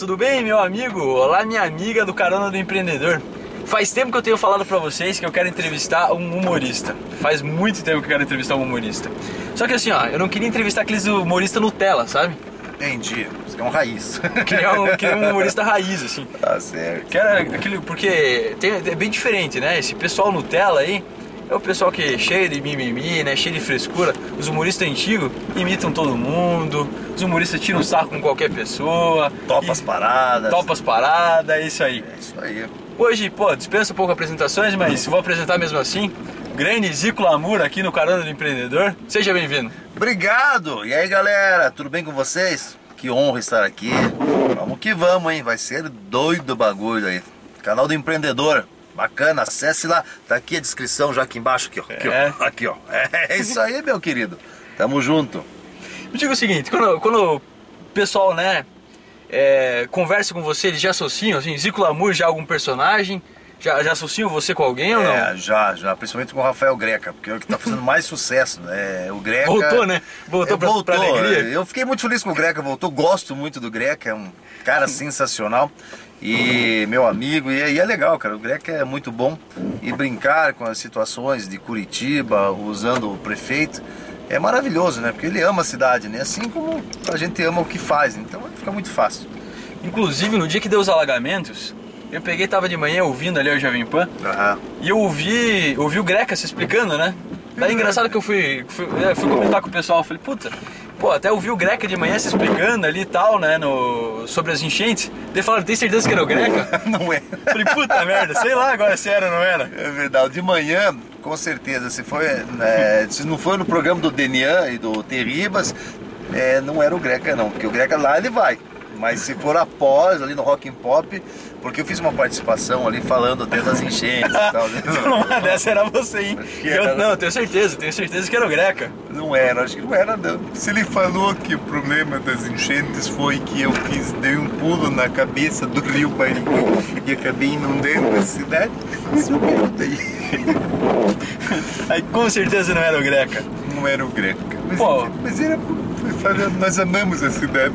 tudo bem, meu amigo? Olá, minha amiga do Carona do Empreendedor. Faz tempo que eu tenho falado pra vocês que eu quero entrevistar um humorista. Faz muito tempo que eu quero entrevistar um humorista. Só que assim, ó, eu não queria entrevistar aqueles humoristas Nutella, sabe? Entendi. Você é um raiz. Queria um, queria um humorista raiz, assim. tá certo. Que era aquele, porque tem, é bem diferente, né? Esse pessoal Nutella aí é o pessoal que é cheio de mimimi, né? Cheio de frescura. Os humoristas antigos imitam todo mundo. Os humoristas tiram o saco com qualquer pessoa. Topa e- as paradas. Topa as paradas, é isso aí. É isso aí. Hoje, pô, dispensa um pouco apresentações, mas vou apresentar mesmo assim. Grande Zico Lamour aqui no Carona do Empreendedor. Seja bem-vindo. Obrigado! E aí, galera? Tudo bem com vocês? Que honra estar aqui. Vamos que vamos, hein? Vai ser doido o bagulho aí. Canal do Empreendedor. Bacana, acesse lá. Tá aqui a descrição já aqui embaixo. Aqui, ó. Aqui, É. ó. Aqui, ó. É isso aí, meu querido. Tamo junto. Me diga o seguinte, quando, quando o pessoal, né, é, conversa com você, eles já associam, assim, Zico Lamour já é algum personagem? Já, já associam você com alguém ou não? É, já, já. Principalmente com o Rafael Greca, porque é o que tá fazendo mais sucesso. né? O Greca. Voltou, né? Voltou É, pra- voltou. pra alegria. Eu fiquei muito feliz com o Greca, voltou. Gosto muito do Greca, é um cara sensacional. E meu amigo, e é, e é legal, cara. O Greca é muito bom. E brincar com as situações de Curitiba, usando o prefeito, é maravilhoso, né? Porque ele ama a cidade, né? Assim como a gente ama o que faz. Então fica muito fácil. Inclusive, no dia que deu os alagamentos, eu peguei, tava de manhã ouvindo ali o Jovem Pan, Aham. e eu ouvi, ouvi o Greca se explicando, né? Daí engraçado que eu fui, fui, é, fui comentar com o pessoal, falei, puta, pô, até ouvi o Greca de manhã se explicando ali e tal, né, no, sobre as enchentes. Daí falaram, tem certeza que era o Greca? Não é. Falei, puta merda, sei lá agora se era ou não era. É verdade. De manhã, com certeza, se foi, né, se não foi no programa do Denian e do Terribas, é, não era o Greca não, porque o Greca lá ele vai. Mas se for após, ali no Rock and Pop, porque eu fiz uma participação ali falando até das enchentes e tal. né? Uma dessa era você, hein? Que Eu, era? não, eu tenho certeza, tenho certeza que era o Greca. Não era, acho que não era não. Se ele falou que o problema das enchentes foi que eu fiz, dei um pulo na cabeça do rio Barigui e acabei inundando a cidade, isso mesmo daí. Aí com certeza não era o Greca. Não era o Greca. Mas, Pô. mas era, nós amamos a cidade.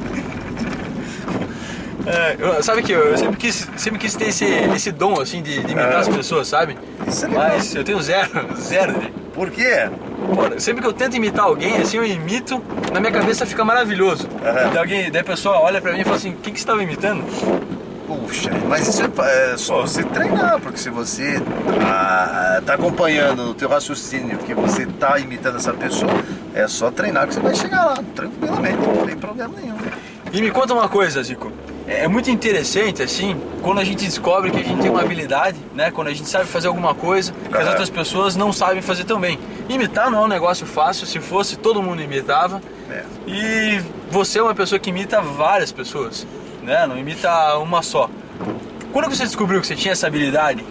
É, eu- sabe que eu, eu sempre, quis, sempre quis ter esse, esse dom, assim, de, de imitar Ah. as pessoas, sabe? Isso é legal. Mas eu tenho zero, zero. Por quê? Pô, sempre que eu tento imitar alguém, assim, eu imito, na minha cabeça fica maravilhoso. Aham. Daí, alguém, daí a pessoa olha pra mim e fala assim, o que, que você estava imitando? Puxa, mas isso é, é só você treinar, porque se você ah, tá acompanhando o teu raciocínio, que você tá imitando essa pessoa, é só treinar que você vai chegar lá, tranquilamente, não tem problema nenhum. E me conta uma coisa, Zico. É é muito interessante, assim, quando a gente descobre que a gente tem uma habilidade, né? Quando a gente sabe fazer alguma coisa que as outras pessoas não sabem fazer também. Imitar não é um negócio fácil, se fosse todo mundo imitava. É. E você é uma pessoa que imita várias pessoas, né? Não imita uma só. Quando você descobriu que você tinha essa habilidade?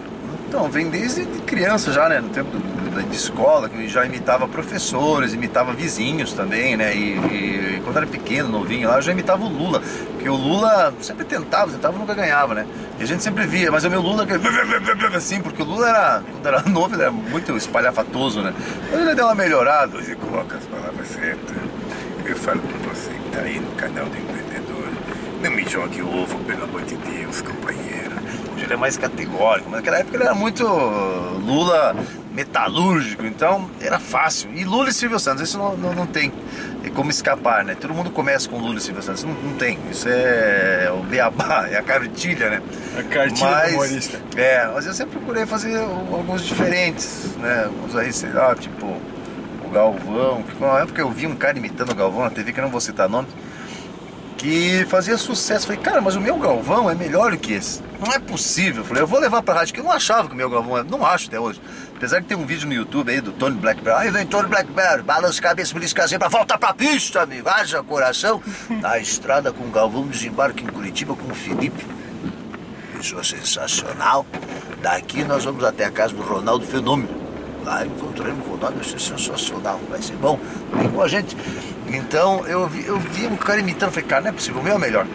Então, vem desde de criança já, né? No tempo do- de escola, que já imitava professores, imitava vizinhos também, né? E, e quando era pequeno, novinho lá, eu já imitava o Lula. Porque o Lula sempre tentava, tentava nunca ganhava, né? E a gente sempre via, mas o meu Lula, assim, porque o Lula era, quando era novo, ele era muito espalhafatoso, né? Mas ele deu uma melhorada. Você coloca as palavras certas. Eu falo com você que tá aí no canal do empreendedor. Não me jogue ovo, pelo amor de Deus, companheiro. Hoje ele é mais categórico, mas naquela época ele era muito Lula metalúrgico, então era fácil. E Lula e Silvio Santos, isso não, não, não tem como escapar, né? Todo mundo começa com Lula e Silvio Santos, não, não tem. Isso é o beabá, é a cartilha, né? A cartilha do humorista. É, mas eu sempre procurei fazer alguns diferentes, né? Uns aí, sei lá, tipo o Galvão, na época eu vi um cara imitando o Galvão na TV, que eu não vou citar nome, que fazia sucesso. Falei, cara, mas o meu Galvão é melhor do que esse. Não é possível. Falei, eu vou levar pra rádio, que eu não achava que o meu Galvão é. Não acho até hoje. Apesar que tem um vídeo no YouTube aí do Tony Blackberry. Aí vem Tony Blackberry, balança a cabeça, belisca a zebra, volta pra pista, amigo. Haja coração. Na estrada com o Galvão, desembarque em Curitiba com o Felipe. Pessoa sensacional. Daqui nós vamos até a casa do Ronaldo Fenômeno. Lá encontramos o Ronaldo, vai ser sensacional, vai ser bom. Vem com a gente. Então eu vi, eu vi um cara imitando, falei, cara, não é possível, o meu é melhor.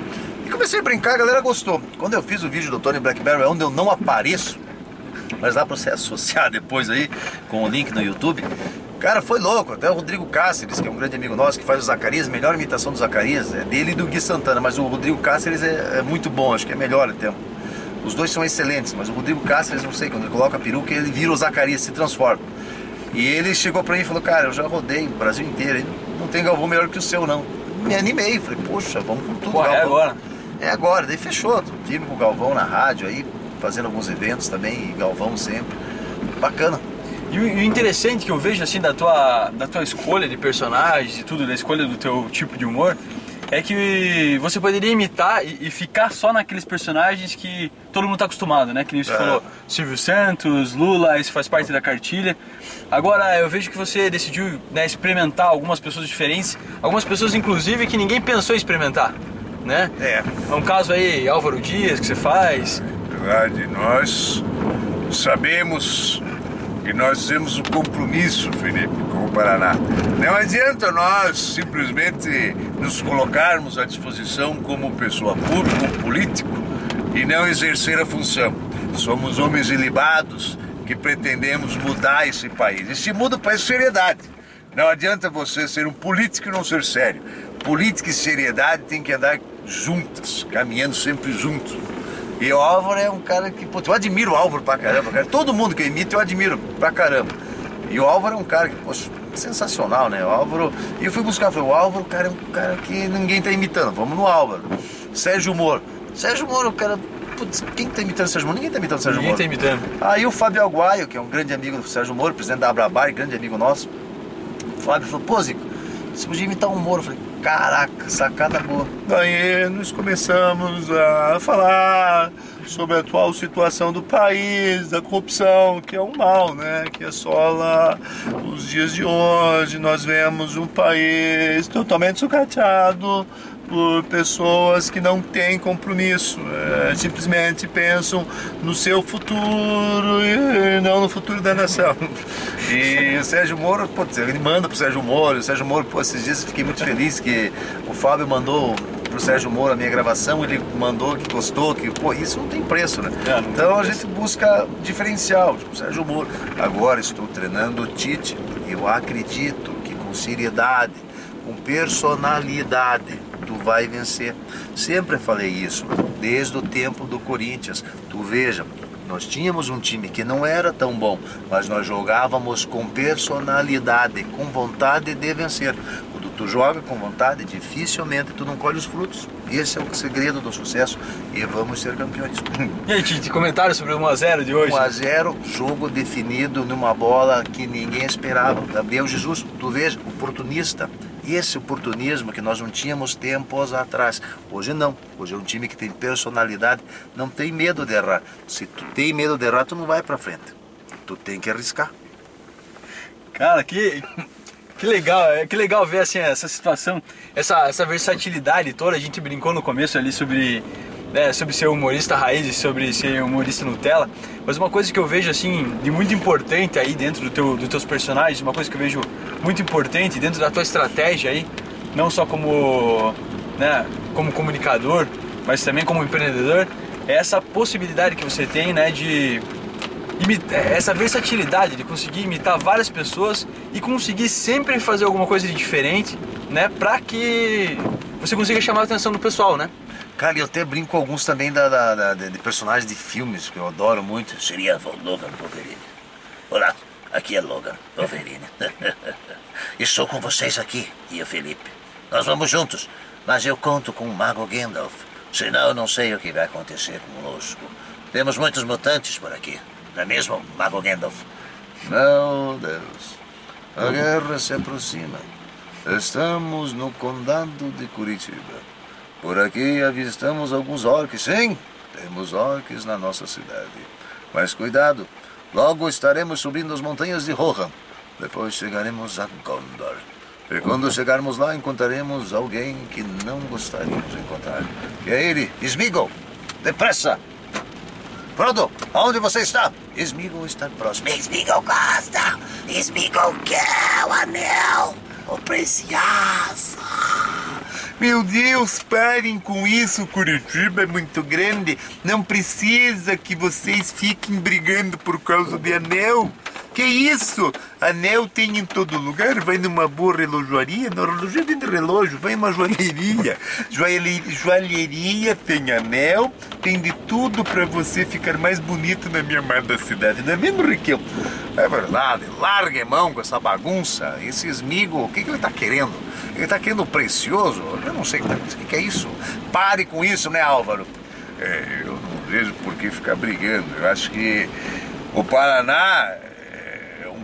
E comecei a brincar, a galera gostou. Quando eu fiz o vídeo do Tony Blackberry, onde eu não apareço, mas dá pra você associar depois aí com o link no YouTube. Cara, foi louco. Até o Rodrigo Cáceres, que é um grande amigo nosso, que faz o Zacarias, melhor imitação do Zacarias, é dele e do Gui Santana, mas o Rodrigo Cáceres é, é muito bom, acho que é melhor até. Os dois são excelentes, mas o Rodrigo Cáceres, não sei, quando ele coloca a peruca, ele vira o Zacarias, se transforma. E ele chegou pra mim e falou, cara, eu já rodei o Brasil inteiro, não tem Galvão melhor que o seu, não. Me animei, falei, poxa, vamos com tudo, é agora. É agora, daí fechou. Tive com o Galvão na rádio aí, fazendo alguns eventos também, e Galvão sempre. Bacana. E o, interessante que eu vejo assim da tua, da tua escolha de personagens e tudo, da escolha do teu tipo de humor, é que você poderia imitar e, e ficar só naqueles personagens que todo mundo tá acostumado, né? Que nem você É. falou, Silvio Santos, Lula, isso faz parte da cartilha. Agora, eu vejo que você decidiu né, experimentar algumas pessoas diferentes, algumas pessoas inclusive que ninguém pensou em experimentar, né? É. É um caso aí, Álvaro Dias, que você faz. verdade, nós sabemos que nós temos um compromisso, Felipe, com o Paraná. Não adianta nós simplesmente nos colocarmos à disposição como pessoa pública, como político, e não exercer a função. Somos homens ilibados que pretendemos mudar esse país. E se muda o país, seriedade. Não adianta você ser um político e não ser sério. Política e seriedade tem que andar juntas, caminhando sempre juntos. E o Álvaro é um cara que, putz, eu admiro o Álvaro pra caramba, cara. Todo mundo que eu imito eu admiro pra caramba. E o Álvaro é um cara que, poxa, sensacional, né? O Álvaro. E eu fui buscar, falei, o Álvaro, cara, é um cara que ninguém tá imitando. Vamos no Álvaro. Sérgio Moro. Sérgio Moro, o cara. Putz, quem tá imitando o Sérgio Moro? Ninguém tá imitando o Sérgio Ninguém Moro. tá imitando. Aí o Fábio Aguaio, que é um grande amigo do Sérgio Moro, presidente da Abrabar, grande amigo nosso. O Fábio falou, pô, Zico, você podia imitar um Moro. Eu falei, caraca, sacada boa. Daí nós começamos a falar sobre a atual situação do país, da corrupção, que é um mal, né? Que assola os dias de hoje. Nós vemos um país totalmente sucateado por pessoas que não têm compromisso, é, simplesmente pensam no seu futuro e não no futuro da nação. E o Sérgio Moro, putz, ele manda pro Sérgio Moro. O Sérgio Moro, pô, esses dias eu fiquei muito feliz que o Fábio mandou pro Sérgio Moro a minha gravação, ele mandou que gostou, que, pô, isso não tem preço, né? É, não então a preço. gente busca diferencial, tipo, Sérgio Moro. Agora estou treinando o Tite. Eu acredito que com seriedade, com personalidade, tu vai vencer. Sempre falei isso, desde o tempo do Corinthians. Tu veja, nós tínhamos um time que não era tão bom, mas nós jogávamos com personalidade, com vontade de vencer. Quando tu joga com vontade, dificilmente tu não colhe os frutos. Esse é o segredo do sucesso e vamos ser campeões. E aí, Tite, comentário sobre o 1x0 de hoje? 1 a 0, jogo definido numa bola que ninguém esperava. Gabriel Jesus, tu veja, oportunista. Esse oportunismo que nós não tínhamos tempos atrás. Hoje não. Hoje é um time que tem personalidade, não tem medo de errar. Se tu tem medo de errar, tu não vai pra frente. Tu tem que arriscar. Cara, que, que legal, é, que legal ver assim, essa situação, essa, essa versatilidade toda. A gente brincou no começo ali sobre, né, sobre ser humorista raiz e sobre ser humorista Nutella. Mas uma coisa que eu vejo assim, de muito importante aí dentro do teu, dos teus personagens, uma coisa que eu vejo muito importante dentro da tua estratégia aí, não só como, né, como comunicador, mas também como empreendedor, é essa possibilidade que você tem, né, de imita- essa versatilidade de conseguir imitar várias pessoas e conseguir sempre fazer alguma coisa de diferente, né, pra que você consiga chamar a atenção do pessoal, né? Cara, eu até brinco com alguns também da, da- da- de, de personagens de filmes que eu adoro muito. Seria Logan Wolverine. Olá, aqui é Logan Wolverine. Estou com vocês aqui, e o Felipe. Nós vamos juntos, mas eu conto com o Mago Gandalf. Senão eu não sei o que vai acontecer conosco. Temos muitos mutantes por aqui. Não é mesmo, Mago Gandalf? Meu Deus. A guerra se aproxima. Estamos no condado de Curitiba. Por aqui avistamos alguns orques. Sim, temos orques na nossa cidade. Mas cuidado, logo estaremos subindo as montanhas de Rohan. Depois chegaremos a Gondor. E quando chegarmos lá, encontraremos alguém que não gostaríamos de encontrar. E é ele, Smeagol. Depressa! Frodo, aonde você está? Smeagol está próximo. Smeagol gosta! Smeagol quer o anel! O precioso! Meu Deus, parem com isso. Curitiba é muito grande. Não precisa que vocês fiquem brigando por causa de anel. Que isso? Anel tem em todo lugar. Vai numa boa relojoaria, na relojoaria vende relógio, vai numa joalheria. Joalheria, joalheria tem anel, tem de tudo para você ficar mais bonito na minha amada cidade. Não é mesmo, Riquel? É verdade. Largue mão com essa bagunça. Esse esmigo, o que, que ele tá querendo? Ele tá querendo precioso? Eu não sei o que, que é isso. Pare com isso, né, Álvaro? É, eu não vejo por que ficar brigando. Eu acho que o Paraná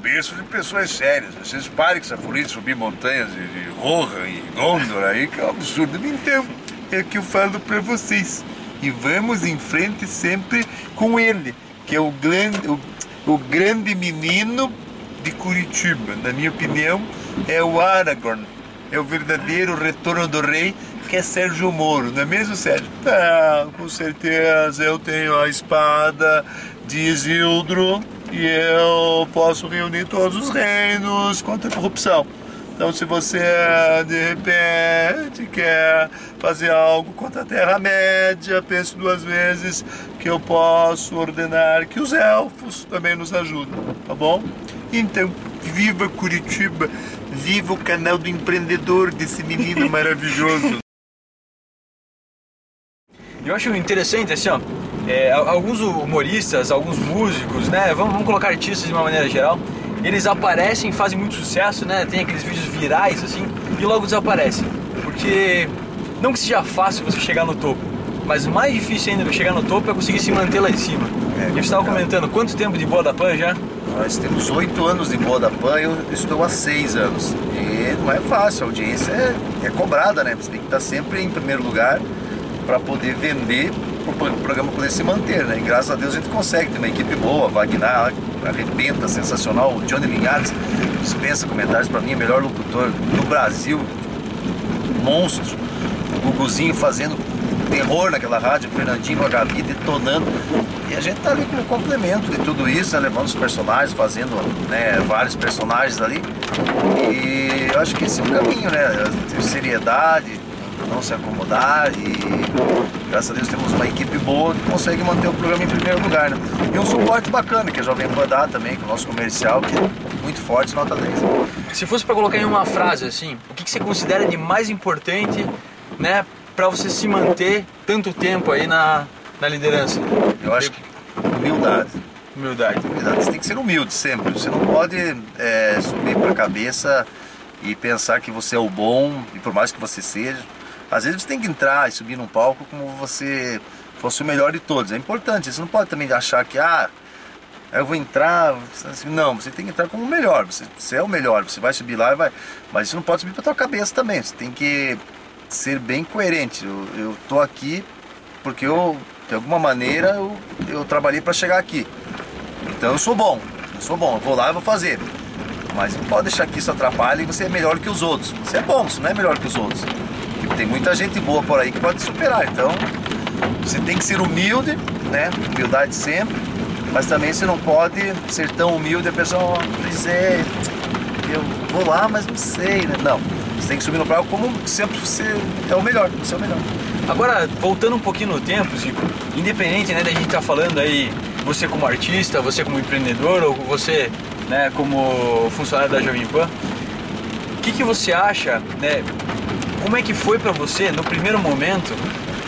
berço de pessoas sérias. Vocês parem com essa folia de subir montanhas de, de Rohan e Gondor aí, que é um absurdo. Então, é o que eu falo pra vocês. E vamos em frente sempre com ele, que é o grande, o, o grande menino de Curitiba. Na minha opinião, é o Aragorn. É o verdadeiro retorno do rei, que é Sérgio Moro, não é mesmo, Sérgio? Ah, com certeza eu tenho a espada de Isildur e eu posso reunir todos os reinos contra a corrupção. Então, se você de repente quer fazer algo contra a Terra-média, pense duas vezes que eu posso ordenar que os elfos também nos ajudem, tá bom? Então, viva Curitiba, viva o canal do empreendedor desse menino maravilhoso. Eu acho interessante, assim, ó, é, alguns humoristas, alguns músicos, né, vamos, vamos colocar artistas de uma maneira geral, eles aparecem, fazem muito sucesso, né, tem aqueles vídeos virais, assim, e logo desaparecem. Porque, não que seja fácil você chegar no topo, mas mais difícil ainda chegar no topo é conseguir se manter lá em cima. É, gente estava comentando, quanto tempo de Boa da Pan já? Nós temos oito anos de Boa da Pan, eu estou há seis anos. E não é fácil, a audiência é, é cobrada, né? Você tem que estar sempre em primeiro lugar para poder vender, para o programa poder se manter, né? E graças a Deus a gente consegue, tem uma equipe boa, Wagner arrebenta, sensacional, o Johnny Linhares dispensa comentários, para mim é o melhor locutor do Brasil, monstro, o Guguzinho fazendo terror naquela rádio, o Fernandinho, a Gabi detonando. E a gente tá ali como complemento de tudo isso, né? levando os personagens, fazendo né, vários personagens ali. E eu acho que esse é o caminho, né? Seriedade, não se acomodar e graças a Deus temos uma equipe boa que consegue manter o programa em primeiro lugar, né? E um suporte bacana que a Jovem Pan dá também, com o nosso comercial, que é muito forte, nota 10. Se fosse para colocar em uma frase, assim, o que, que você considera de mais importante, né, para você se manter tanto tempo aí na, na liderança? Eu acho que humildade. Humildade. Humildade. Você tem que ser humilde sempre. Você não pode é, subir para a cabeça e pensar que você é o bom, e por mais que você seja. Às vezes você tem que entrar e subir num palco como você fosse o melhor de todos. É importante. Você não pode também achar que, ah, eu vou entrar. assim, Não, você tem que entrar como o melhor. Você, você é o melhor. Você vai subir lá e vai. Mas você não pode subir para tua cabeça também. Você tem que ser bem coerente. Eu, eu tô aqui porque eu, de alguma maneira, eu, eu trabalhei para chegar aqui. Então eu sou bom, eu sou bom, eu vou lá e vou fazer. Mas não pode deixar que isso atrapalhe e você é melhor que os outros. Você é bom, você não é melhor que os outros. Tem muita gente boa por aí que pode superar. Então você tem que ser humilde, né? Humildade sempre. Mas também você não pode ser tão humilde a pessoa dizer eu vou lá, mas não sei, né? Não. Você tem que subir no palco como sempre você é o melhor, você é o melhor. Agora, voltando um pouquinho no tempo, Zico, independente né, da gente estar falando aí, você como artista, você como empreendedor ou você né, como funcionário da Jovem Pan, o que, que você acha, né, como é que foi para você no primeiro momento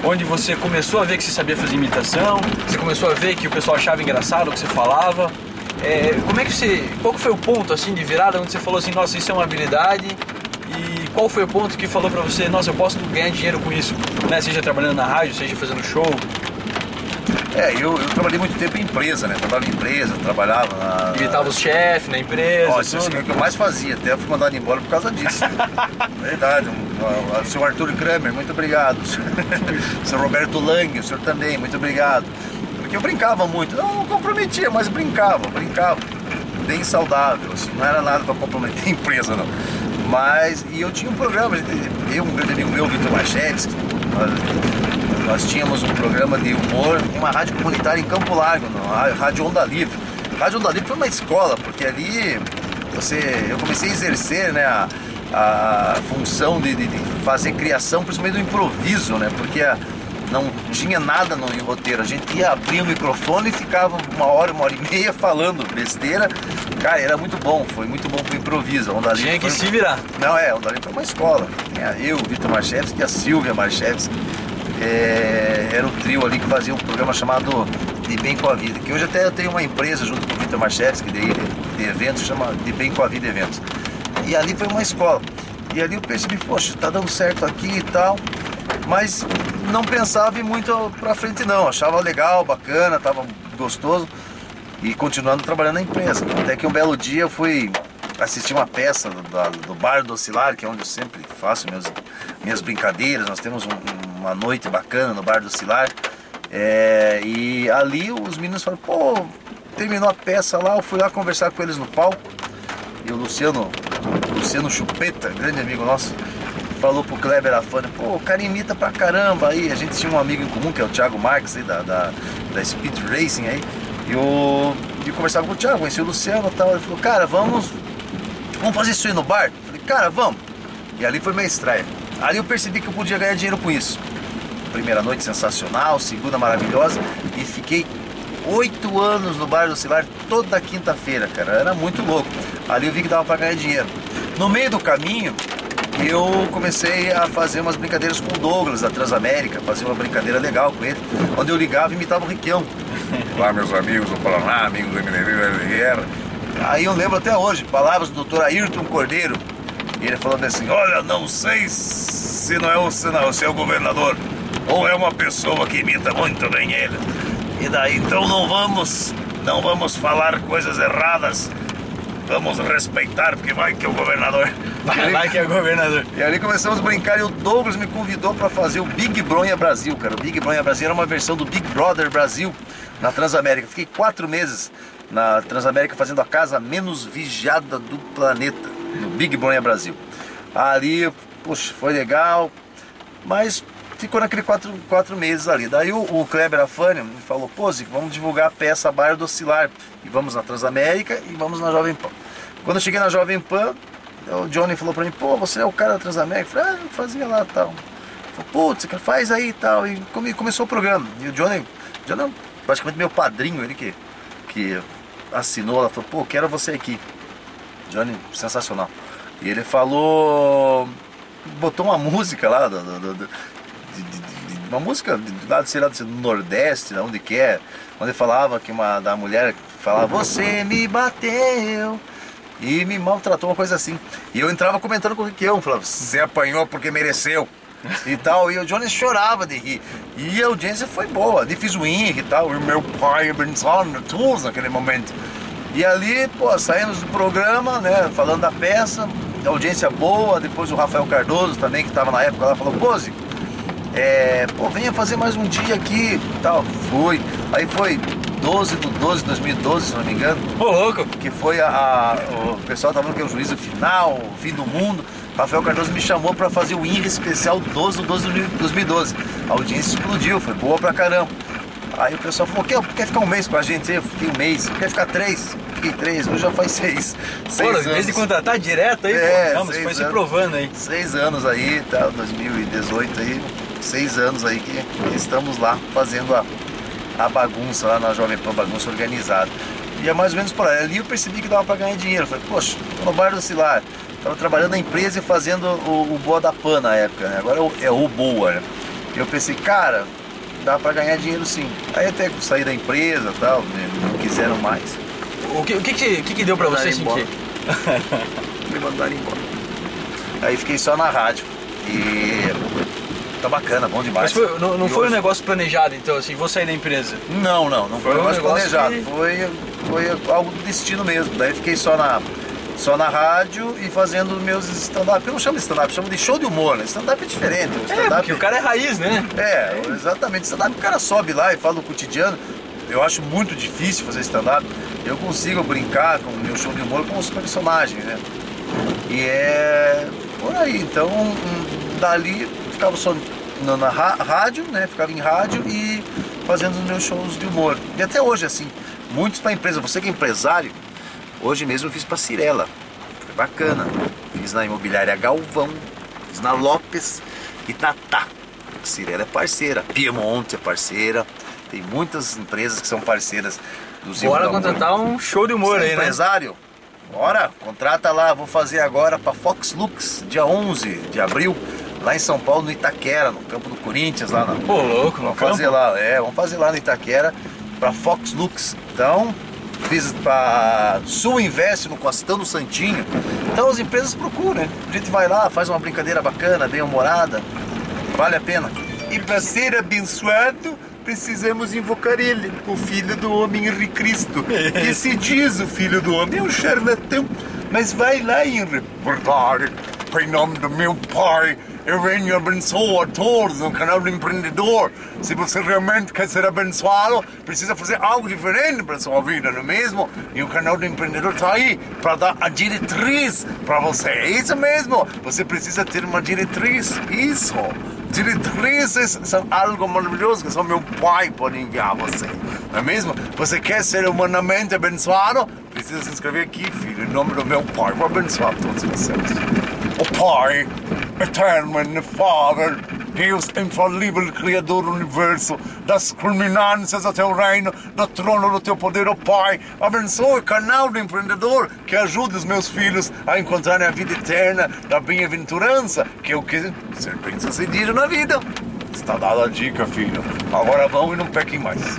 onde você começou a ver que você sabia fazer imitação, você começou a ver que o pessoal achava engraçado o que você falava, é, como é que você, qual foi o ponto assim de virada onde você falou assim, nossa, isso é uma habilidade e qual foi o ponto que falou pra você, nossa, eu posso ganhar dinheiro com isso, né? Seja trabalhando na rádio, seja fazendo show. É, eu, eu trabalhei muito tempo em empresa, né? Trabalhava em empresa, trabalhava na. Imitava os chefes na empresa. Ó, isso é o que eu mais fazia, até fui mandado embora por causa disso. Verdade. Um, o senhor Arthur Kramer, muito obrigado. O senhor Roberto Lang, o senhor também, muito obrigado. Porque eu brincava muito, não, não comprometia, mas brincava, brincava. Bem saudável, assim, não era nada para comprometer a empresa, não. Mas, e eu tinha um programa, eu, um grande amigo meu, Vitor Machevski, nós, nós tínhamos um programa de humor uma rádio comunitária em Campo Largo, na Rádio Onda Livre. Rádio Onda Livre foi uma escola, porque ali você, eu comecei a exercer né, a, a função de, de- de fazer criação, principalmente do improviso, né? Porque a- não tinha nada no roteiro. A gente ia abrir o microfone e ficava uma hora, uma hora e meia falando besteira. Cara, era muito bom, foi muito bom pro improviso. Onda Tinha que foi- se virar. Não, é, a Onda Livre foi uma escola. Tinha eu, o Vitor Marchevski e a Silvia Marchevski. É, era o trio ali que fazia um programa chamado De Bem com a Vida. Que hoje até eu tenho uma empresa junto com o Vitor Marchevski de, de eventos, chama De Bem com a Vida Eventos. E ali foi uma escola. E ali eu percebi, poxa, tá dando certo aqui e tal. Mas não pensava muito pra frente não. Achava legal, bacana, tava gostoso. E continuando trabalhando na empresa. Até que um belo dia eu fui assistir uma peça do, do Bar do Oscilar, que é onde eu sempre faço meus, minhas brincadeiras. Nós temos um- uma noite bacana no Bar do Oscilar. É, e ali os meninos falaram, pô, terminou a peça lá, eu fui lá conversar com eles no palco. E o Luciano, Luciano Chupeta, grande amigo nosso, falou pro Kleber Afane, pô, o cara imita pra caramba aí. A gente tinha um amigo em comum, que é o Thiago Marques aí, da, da, da Speed Racing aí. E eu, eu conversava com o Thiago, conheci o Luciano e tal. Ele falou, cara, vamos, vamos fazer isso aí no bar? Eu falei, cara, vamos. E ali foi minha estreia. Ali eu percebi que eu podia ganhar dinheiro com isso. Primeira noite sensacional, segunda maravilhosa e fiquei oito anos no Bar do Cilar toda quinta-feira, cara. Era muito louco. Ali eu vi que dava pra ganhar dinheiro. No meio do caminho, eu comecei a fazer umas brincadeiras com o Douglas da Transamérica, fazer uma brincadeira legal com ele, onde eu ligava e imitava o Riquião. Lá, meus amigos do Paraná, amigos do MDB, LR. Aí eu lembro até hoje, palavras do Dr. Ayrton Cordeiro. E ele falando assim, olha, não sei se não é o, se não, se é o governador ou é uma pessoa que imita muito bem ele. E daí então não vamos, não vamos falar coisas erradas. Vamos respeitar, porque vai que é o governador. Vai lá que é governador. E ali começamos a brincar e o Douglas me convidou para fazer o Big Bronha Brasil, cara. O Big Bronha Brasil era uma versão do Big Brother Brasil na Transamérica. Fiquei quatro meses na Transamérica fazendo a casa menos vigiada do planeta, no Big Bronha Brasil. Ali, poxa, foi legal, mas ficou naquele quatro, quatro meses ali. Daí o, o Kleber Afânio me falou, pô, Zico, vamos divulgar a peça Bairro do Oscilar. E vamos na Transamérica e vamos na Jovem Pan. Quando eu cheguei na Jovem Pan, o Johnny falou pra mim, pô, você é o cara da Transamérica? Eu falei, ah, eu fazia lá e tal. Falou, putz, faz aí e tal. E come- começou o programa. E o Johnny, Johnny é praticamente meu padrinho, ele que, que assinou, ela falou, pô, quero você aqui. Johnny, sensacional. E ele falou, botou uma música lá, do- do- do- de- de- de- uma música de lá, sei lá, do Nordeste, de onde que é, onde falava que uma da mulher falava, você me bateu e me maltratou, uma coisa assim. E eu entrava comentando com o Riquião, falava, você apanhou porque mereceu. E tal, e o Johnny chorava de rir. E a audiência foi boa, ali fiz o e tal, e meu pai pensando tudo naquele momento. E ali, pô, saímos do programa, né, falando da peça, audiência boa, depois o Rafael Cardoso também, que estava na época lá, falou, Zico, é, pô, venha fazer mais um dia aqui tal. Fui. Aí foi 12 de 12 de 2012, se não me engano, Ô, louco. que foi a, a- o pessoal tava falando que é o juízo final, o fim do mundo. Rafael Cardoso me chamou para fazer o INRE especial 12 do 12 de 2012. A audiência explodiu, foi boa pra caramba. Aí o pessoal falou, quer, quer ficar um mês com a gente? Eu fiquei um mês. Quer ficar três? Fiquei três, hoje já faz seis. Pô, seis em vez de contratar direto aí, É, pô, não, mas foi se anos. provando aí. Seis anos aí, tá? 2018 aí, seis anos aí que estamos lá fazendo a, a bagunça lá na Jovem Pan, bagunça organizada. E é mais ou menos por aí. Ali eu percebi que dava pra ganhar dinheiro. Falei, poxa, tô no bar do Cilar. Tava trabalhando na empresa e fazendo o, o Boa da Pan na época, né? Agora é o, é Boa, né? E eu pensei, cara, dá pra ganhar dinheiro sim. Aí até saí da empresa e tal, né? não quiseram mais. O que, o que, que, que deu pra você sentir? me mandaram embora. Aí fiquei só na rádio. E tá bacana, bom demais. Mas foi- não, não foi um negócio planejado, então, assim, vou sair da empresa. Não, não, não foi, Foi um negócio planejado. que- Foi, foi algo do destino mesmo. Daí fiquei só na, só na rádio e fazendo meus stand-up. Eu não chamo de stand-up, chamo de show de humor, né? Stand-up é diferente. O É, stand-up porque o cara é raiz, né? É, exatamente. Stand-up o cara sobe lá e fala do cotidiano. Eu acho muito difícil fazer stand-up. Eu consigo brincar com o meu show de humor com os personagens, né? E é por aí. Então, um, dali ficava só na, na rádio, né? Ficava em rádio e fazendo os meus shows de humor. E até hoje, assim, muitos para empresa. Você que é empresário, hoje mesmo eu fiz para Cirela. Foi bacana. Fiz na imobiliária Galvão, fiz na Lopes e Tatá. Cirela é parceira, Piemonte é parceira, tem muitas empresas que são parceiras do Zico Bora contratar um show de humor Você é aí, né? empresário? Bora, contrata lá, vou fazer agora para Fox Lux, dia 11 de abril, lá em São Paulo, no Itaquera, no campo do Corinthians, lá na, Pô, louco, no Vamos fazer campo. lá, é, vamos fazer lá no Itaquera para Fox Lux. Então, fiz para Sul Invest no Costão do Santinho. Então as empresas procuram, né? A gente vai lá, faz uma brincadeira bacana, bem humorada. Vale a pena. E para ser abençoado, precisamos invocar ele, o Filho do Homem Henri Cristo. Que se diz o Filho do Homem é um charlatão, mas vai lá, Henri. Verdade, em nome do meu Pai, eu venho abençoar a todos no canal do empreendedor. Se você realmente quer ser abençoado, precisa fazer algo diferente para sua vida, não é mesmo? E o canal do empreendedor está aí para dar a diretriz para você. É isso mesmo, você precisa ter uma diretriz. Isso. Diretrizes são algo maravilhoso que só meu pai pode enviar a você. Não é mesmo? Você quer ser humanamente abençoado? Precisa se inscrever aqui, filho, em nome do meu pai. Vou abençoar todos vocês. O Pai, eterno e Father, Deus infalível, Criador do Universo, das culminâncias do teu reino, do trono do teu poder, ó Pai, abençoe o canal do empreendedor que ajude os meus filhos a encontrarem a vida eterna da bem-aventurança, que eu quero ser bem-sucedido na vida. Está dada a dica, filho. Agora vão e não pequem mais.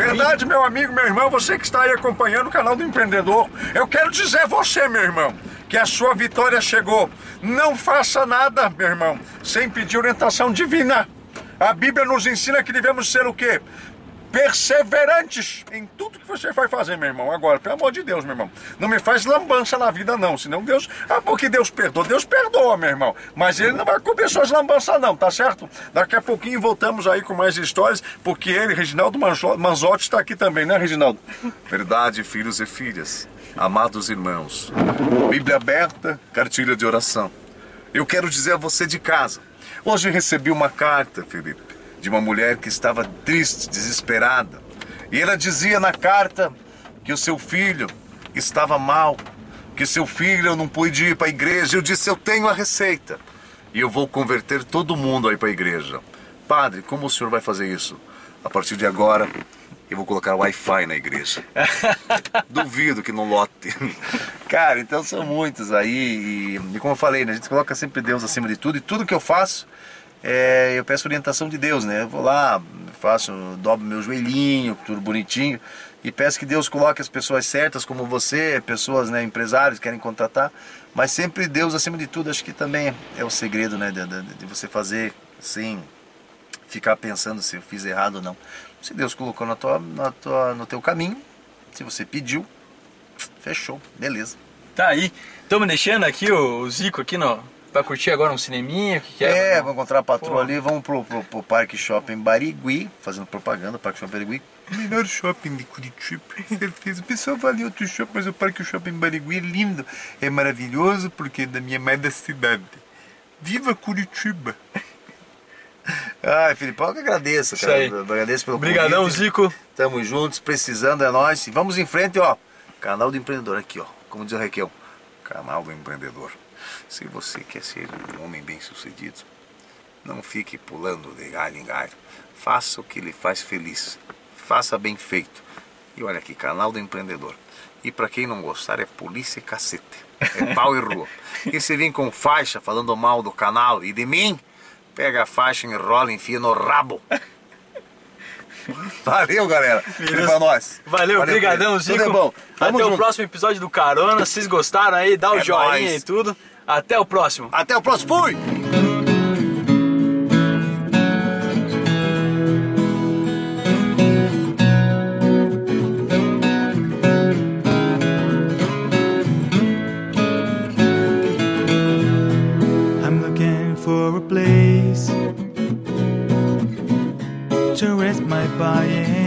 Verdade, meu amigo, meu irmão, você que está aí acompanhando o canal do empreendedor, eu quero dizer a você, meu irmão, que a sua vitória chegou. Não faça nada, meu irmão, sem pedir orientação divina. A Bíblia nos ensina que devemos ser o quê? Perseverantes em tudo que você vai fazer, meu irmão. Agora, pelo amor de Deus, meu irmão, não me faz lambança na vida, não. Senão Deus. Ah, porque Deus perdoa. Deus perdoa, meu irmão. Mas Ele não vai cobrir suas lambanças, não, tá certo? Daqui a pouquinho voltamos aí com mais histórias, porque ele, Reginaldo Manzotti, está aqui também, né, Reginaldo? Verdade, filhos e filhas, amados irmãos. Bíblia aberta, cartilha de oração. Eu quero dizer a você de casa. Hoje recebi uma carta, Felipe, de uma mulher que estava triste, desesperada. E ela dizia na carta que o seu filho estava mal, que seu filho não pôde ir para a igreja. Eu disse: Eu tenho a receita e eu vou converter todo mundo aí para a igreja. Padre, como o senhor vai fazer isso? A partir de agora, eu vou colocar Wi-Fi na igreja. Duvido que não lote. Cara, então são muitos aí. E, e como eu falei, né, a gente coloca sempre Deus acima de tudo. E tudo que eu faço, é, eu peço orientação de Deus, né? Eu vou lá, faço, dobro meu joelhinho, tudo bonitinho. E peço que Deus coloque as pessoas certas, como você, pessoas, né, empresários que querem contratar. Mas sempre Deus acima de tudo, acho que também é o segredo, né? De, de- de você fazer sem ficar pensando se eu fiz errado ou não. Se Deus colocou na tua, na tua, no teu caminho, se você pediu, fechou, beleza. Tá aí. Estamos deixando aqui o, Zico aqui no, pra curtir agora um cineminha, o que, que é? É, vamos encontrar a patroa Pô. ali, vamos pro, pro, pro Parque Shopping Barigui, fazendo propaganda, Parque Shopping Barigui. Melhor shopping de Curitiba, certeza. O pessoal vai ali outro shopping, mas o Parque Shopping Barigui é lindo. É maravilhoso porque é da minha amada cidade. Viva Curitiba! Ai, Filipão, eu que agradeço, cara. Eu Agradeço pelo Obrigadão, convite. Zico. Tamo juntos, precisando é nós. E vamos em frente, ó. Canal do Empreendedor aqui, ó. Como diz o Raquel. Canal do Empreendedor. Se você quer ser um homem bem sucedido, não fique pulando de galho em galho. Faça o que lhe faz feliz. Faça bem feito. E olha aqui, canal do empreendedor. E para quem não gostar, é polícia e cacete. É pau e rua. E se vir com faixa falando mal do canal e de mim, pega a faixa, enrola e enfia no rabo. Valeu, galera. Beleza. Pra nós. Valeu, querido. Zico. Tudo é bom. Tamo Até o junto. próximo episódio do Carona. Vocês gostaram aí? Dá o É joinha nóis. e tudo. Até o próximo. Até o próximo. Fui! I'm looking for a place to rest my body